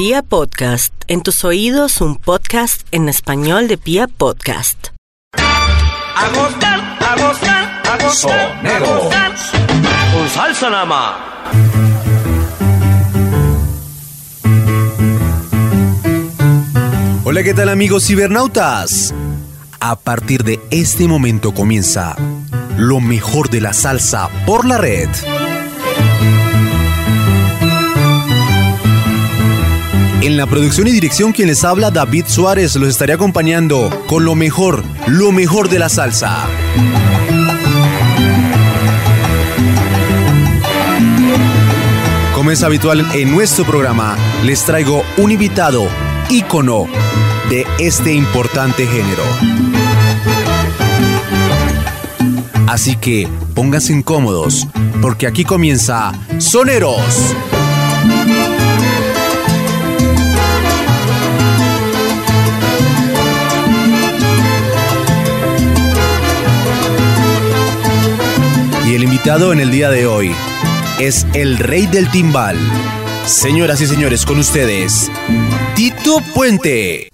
Pia Podcast, en tus oídos un podcast en español de Pia Podcast. A gozar, a gozar, a gozar, a gozar. Con salsa nada más. Hola, ¿qué tal amigos cibernautas? A partir de este momento comienza lo mejor de la salsa por la red. En la producción y dirección quien les habla David Suárez los estaré acompañando con lo mejor, lo mejor de la salsa. Como es habitual en nuestro programa, les traigo un invitado, ícono de este importante género. Así que pónganse incómodos, porque aquí comienza Soneros. Invitado en el día de hoy es el rey del timbal. Señoras y señores, con ustedes, Tito Puente.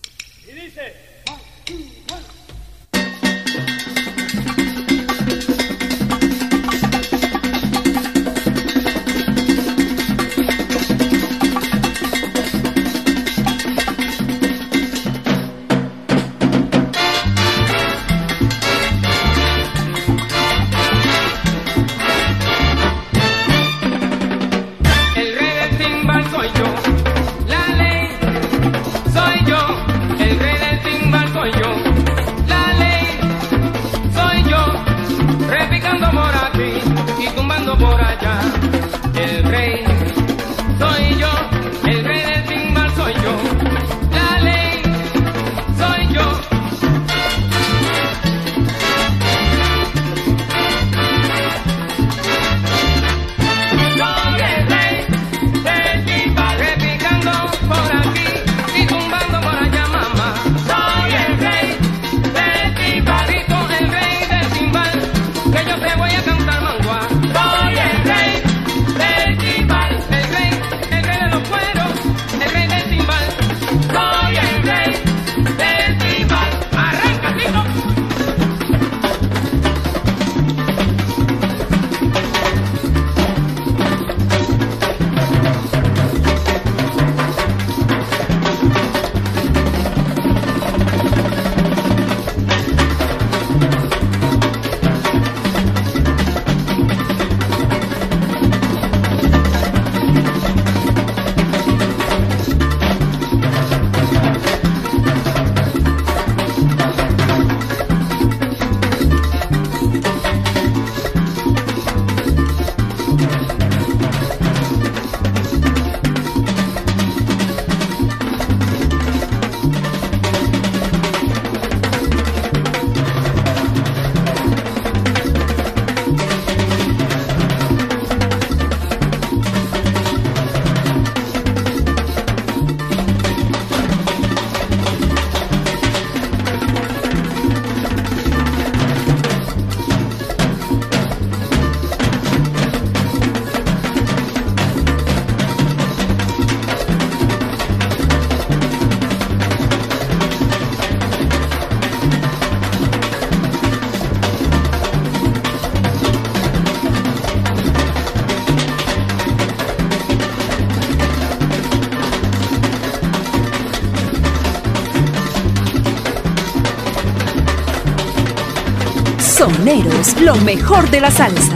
Lo mejor de la salsa.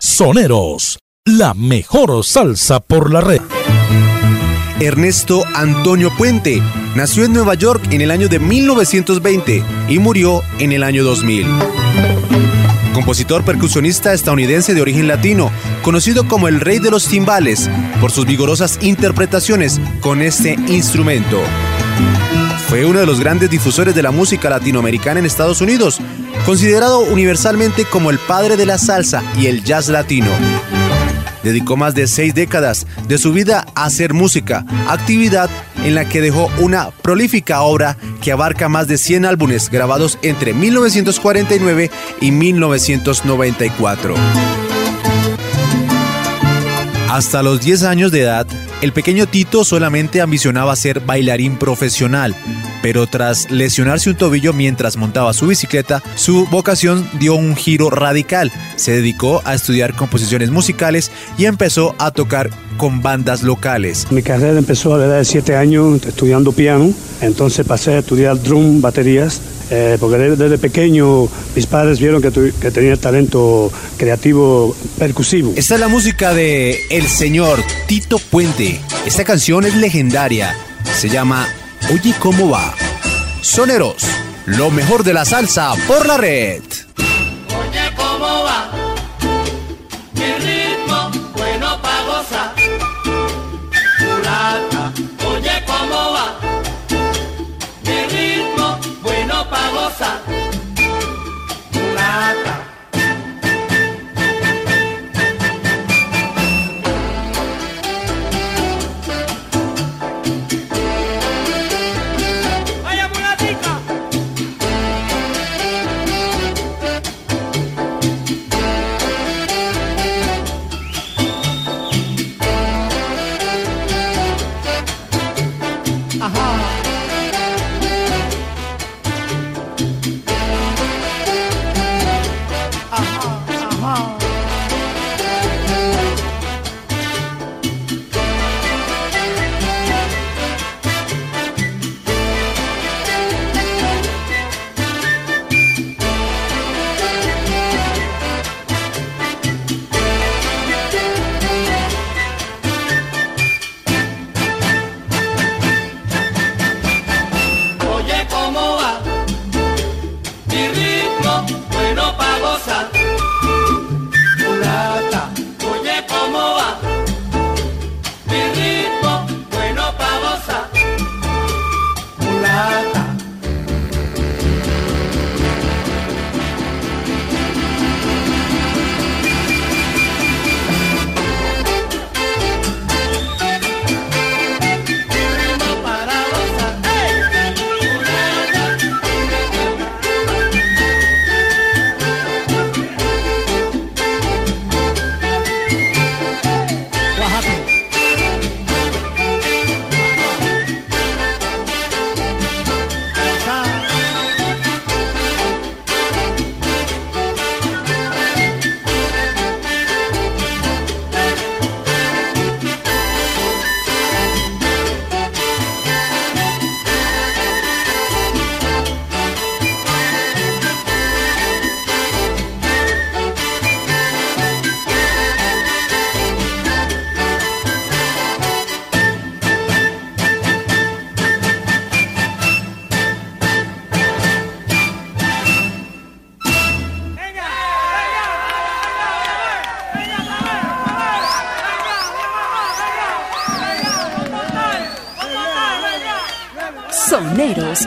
Soneros, la mejor salsa por la red. Ernesto Antonio Puente nació en Nueva York en el año de 1920 y murió en el año 2000. Compositor percusionista estadounidense de origen latino, conocido como el rey de los timbales por sus vigorosas interpretaciones con este instrumento. Fue uno de los grandes difusores de la música latinoamericana en Estados Unidos, considerado universalmente como el padre de la salsa y el jazz latino. Dedicó más de seis décadas de su vida a hacer música, actividad en la que dejó una prolífica obra que abarca más de 100 álbumes grabados entre 1949 y 1994. Hasta los 10 años de edad, el pequeño Tito solamente ambicionaba ser bailarín profesional, pero tras lesionarse un tobillo mientras montaba su bicicleta, su vocación dio un giro radical. Se dedicó a estudiar composiciones musicales y empezó a tocar con bandas locales. Mi carrera empezó a la edad de 7 años estudiando piano, entonces pasé a estudiar drum, baterías, eh, porque desde, pequeño mis padres vieron que, tu- que tenía talento creativo percusivo. Esta es la música de el señor Tito Puente. Esta canción es legendaria. Se llama Oye cómo va. Soneros, lo mejor de la salsa por la red.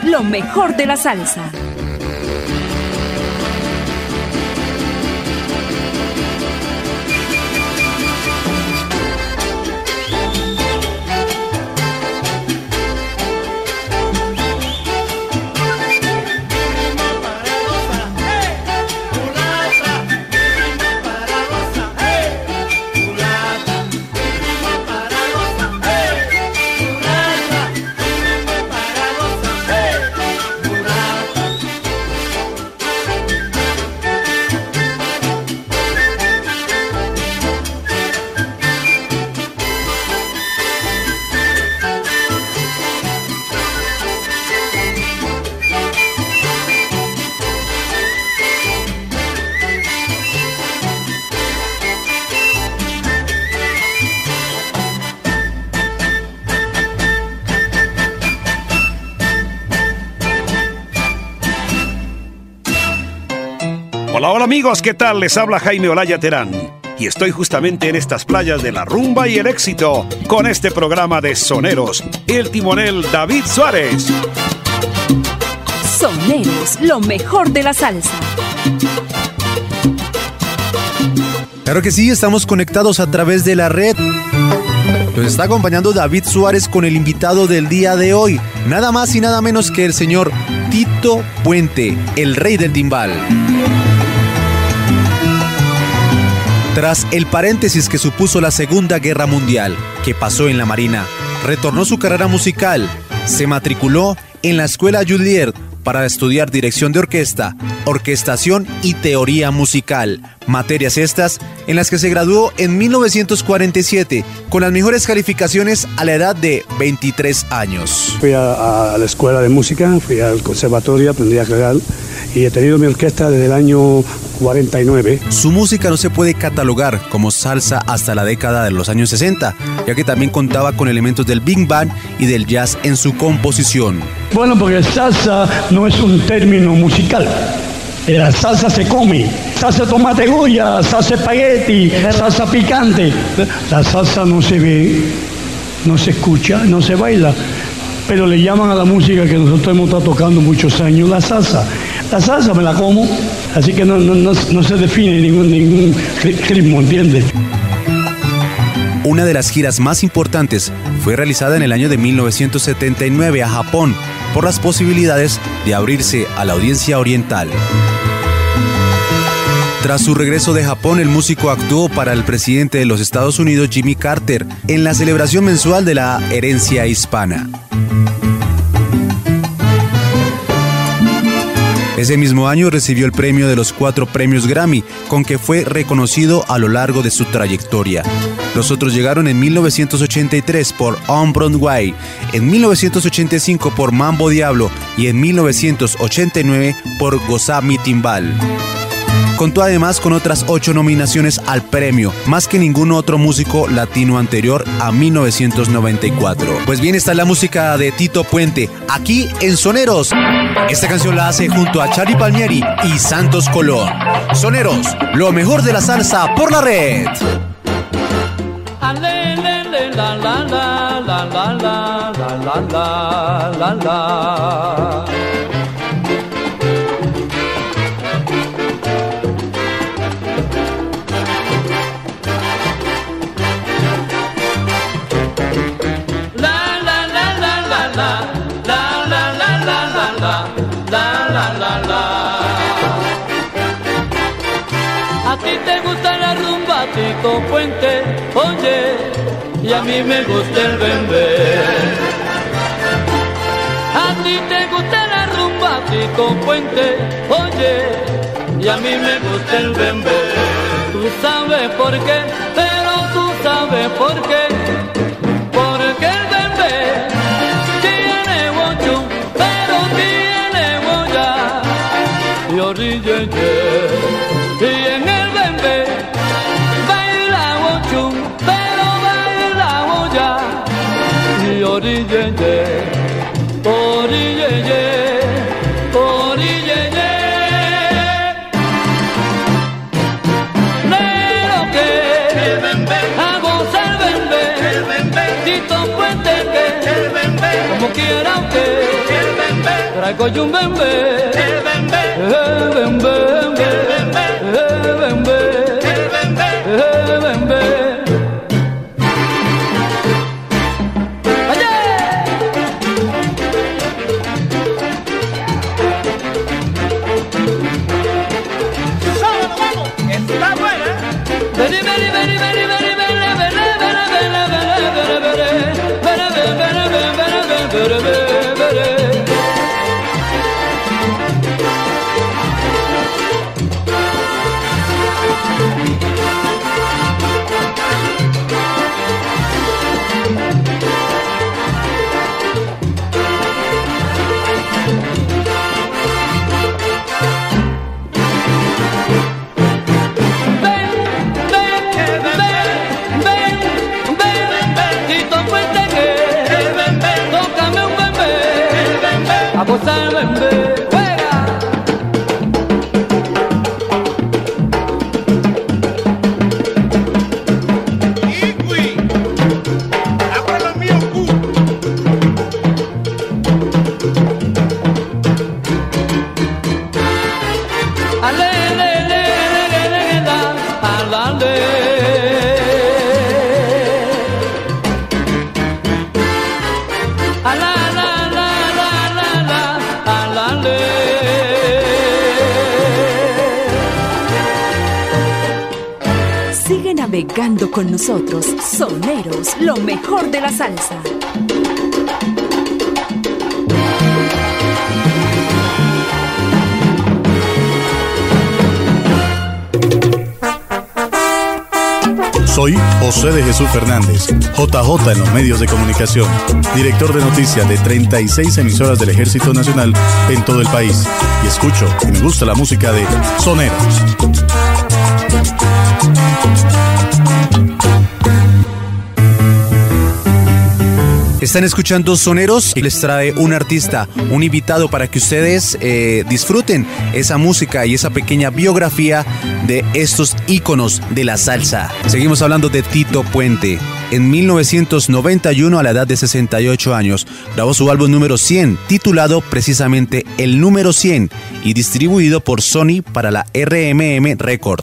Lo mejor de la salsa. Amigos, ¿qué tal? Les habla Jaime Olaya Terán. Y estoy justamente en estas playas de la rumba y el éxito con este programa de soneros, el timonel David Suárez. Soneros, lo mejor de la salsa. Claro que sí, estamos conectados a través de la red. Nos está acompañando David Suárez con el invitado del día de hoy, nada más y nada menos que el señor Tito Puente, el rey del timbal. Tras el paréntesis que supuso la Segunda Guerra Mundial, que pasó en la Marina, retornó su carrera musical, se matriculó en la Escuela Juilliard para estudiar dirección de orquesta, orquestación y teoría musical, materias estas en las que se graduó en 1947 con las mejores calificaciones a la edad de 23 años. Fui a, a la escuela de música, fui al conservatorio, aprendí a crear y he tenido mi orquesta desde el año 49. Su música no se puede catalogar como salsa hasta la década de los años 60, ya que también contaba con elementos del big band y del jazz en su composición. Bueno, porque salsa no es un término musical. La salsa se come, salsa tomate goya, salsa espagueti, salsa picante. La salsa no se ve, no se escucha, no se baila, pero le llaman a la música que nosotros hemos estado tocando muchos años la salsa. La salsa me la como, así que no, no, no, se define ningún, ningún ¿entiendes? Una de las giras más importantes fue realizada en el año de 1979 a Japón por las posibilidades de abrirse a la audiencia oriental. Tras su regreso de Japón, el músico actuó para el presidente de los Estados Unidos, Jimmy Carter, en la celebración mensual de la herencia hispana. Ese mismo año recibió el premio de los cuatro premios Grammy, con que fue reconocido a lo largo de su trayectoria. Los otros llegaron en 1983 por On Broadway, en 1985 por Mambo Diablo y en 1989 por Gozá Mi Timbal. Contó además con otras ocho nominaciones al premio, más que ningún otro músico latino anterior a 1994. Pues bien, está la música de Tito Puente, aquí en Soneros. Esta canción la hace junto a Charlie Palmieri y Santos Colón. Soneros, lo mejor de la salsa por la red. Puente, oye, y a mí me gusta el bembé. A ti te gusta la rumba, Tito Puente, oye, y a mí me gusta el bembé. Tú sabes por qué, pero tú sabes por qué. Porque el bembé coyumbembe, el bembe, el bembe. Sigue navegando con nosotros, soneros, lo mejor de la salsa. Soy José de Jesús Fernández, JJ en los medios de comunicación, director de noticias de 36 emisoras del Ejército Nacional en todo el país. Y escucho y me gusta la música de Soneros. Están escuchando Soneros y les trae un artista, un invitado para que ustedes eh, disfruten esa música y esa pequeña biografía de estos íconos de la salsa. Seguimos hablando de Tito Puente. En 1991, a la edad de 68 años, grabó su álbum número 100, titulado precisamente El número 100 y distribuido por Sony para la RMM Record.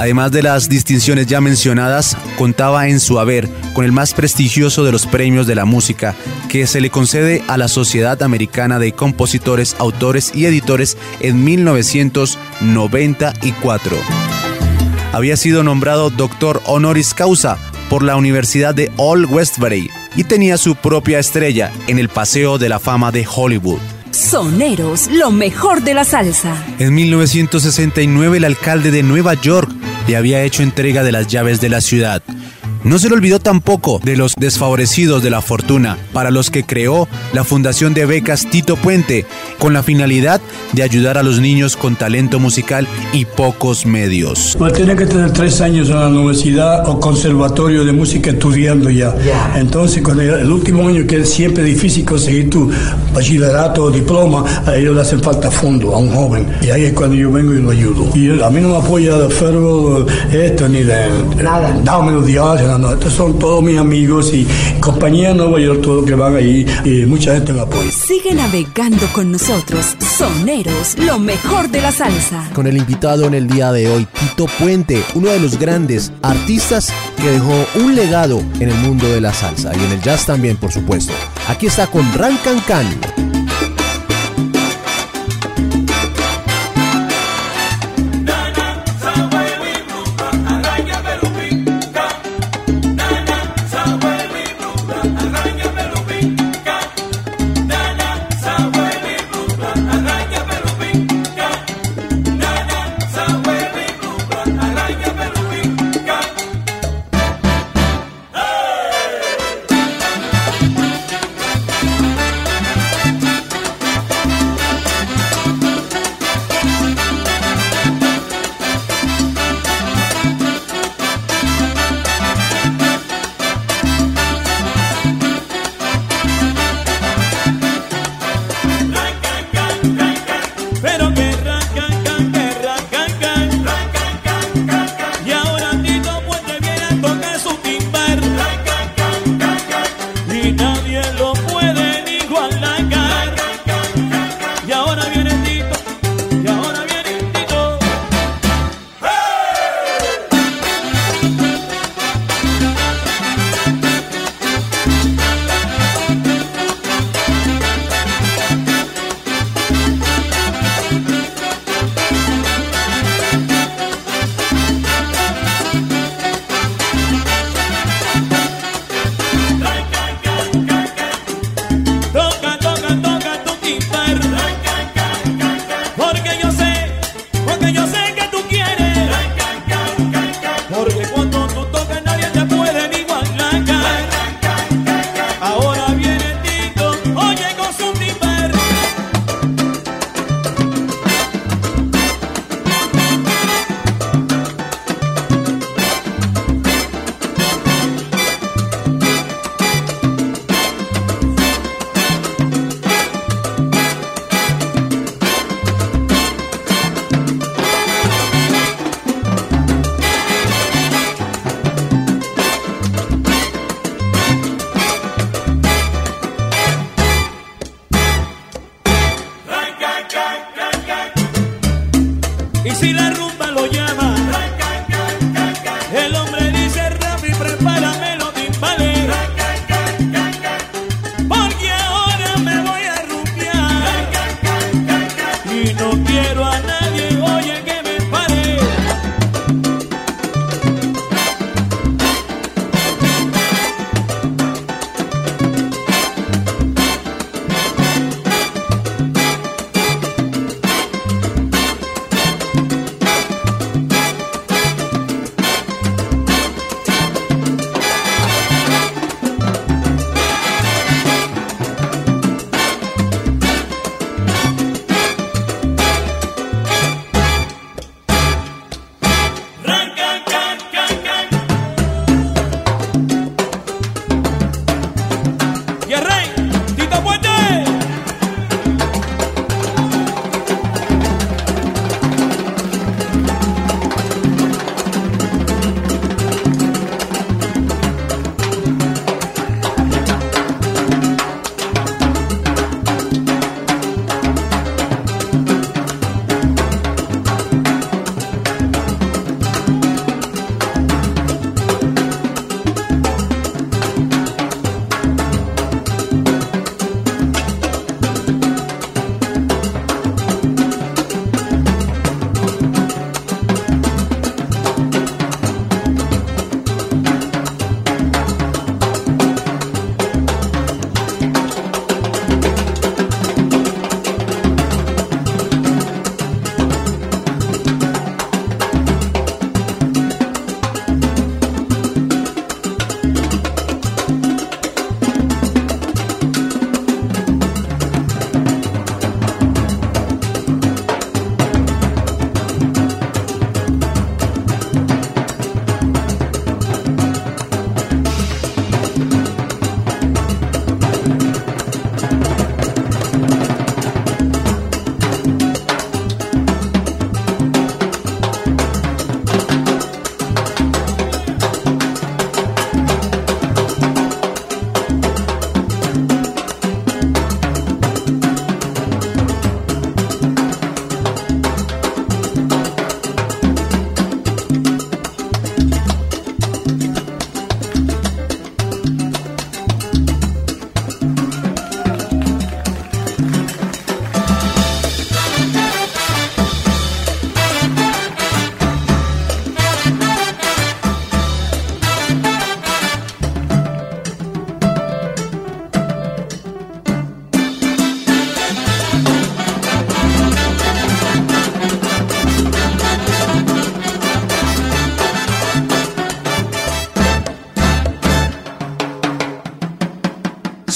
Además de las distinciones ya mencionadas, contaba en su haber con el más prestigioso de los premios de la música que se le concede a la Sociedad Americana de Compositores, Autores y Editores en 1994. Había sido nombrado doctor honoris causa por la Universidad de Old Westbury y tenía su propia estrella en el Paseo de la Fama de Hollywood. Soneros, lo mejor de la salsa. En 1969 el alcalde de Nueva York le había hecho entrega de las llaves de la ciudad. No se le olvidó tampoco de los desfavorecidos de la fortuna, para los que creó la Fundación de Becas Tito Puente, con la finalidad de ayudar a los niños con talento musical y pocos medios. Pues tenía que tener tres años en la universidad o conservatorio de música estudiando ya. Entonces, cuando era el último año, que es siempre difícil conseguir tu bachillerato o diploma, a ellos le hacen falta fondo a un joven. Y ahí es cuando yo vengo y lo ayudo. Y a mí no me apoya de Federal esto ni de nada. Dame los días, no, no, estos son todos mis amigos y compañía de Nueva York, todos que van ahí y mucha gente me apoya. Sigue navegando con nosotros, Soneros, lo mejor de la salsa. Con el invitado en el día de hoy, Tito Puente, uno de los grandes artistas que dejó un legado en el mundo de la salsa y en el jazz también, por supuesto. Aquí está con Ran Can Can. no quiero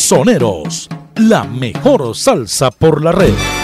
Soneros, la mejor salsa por la red.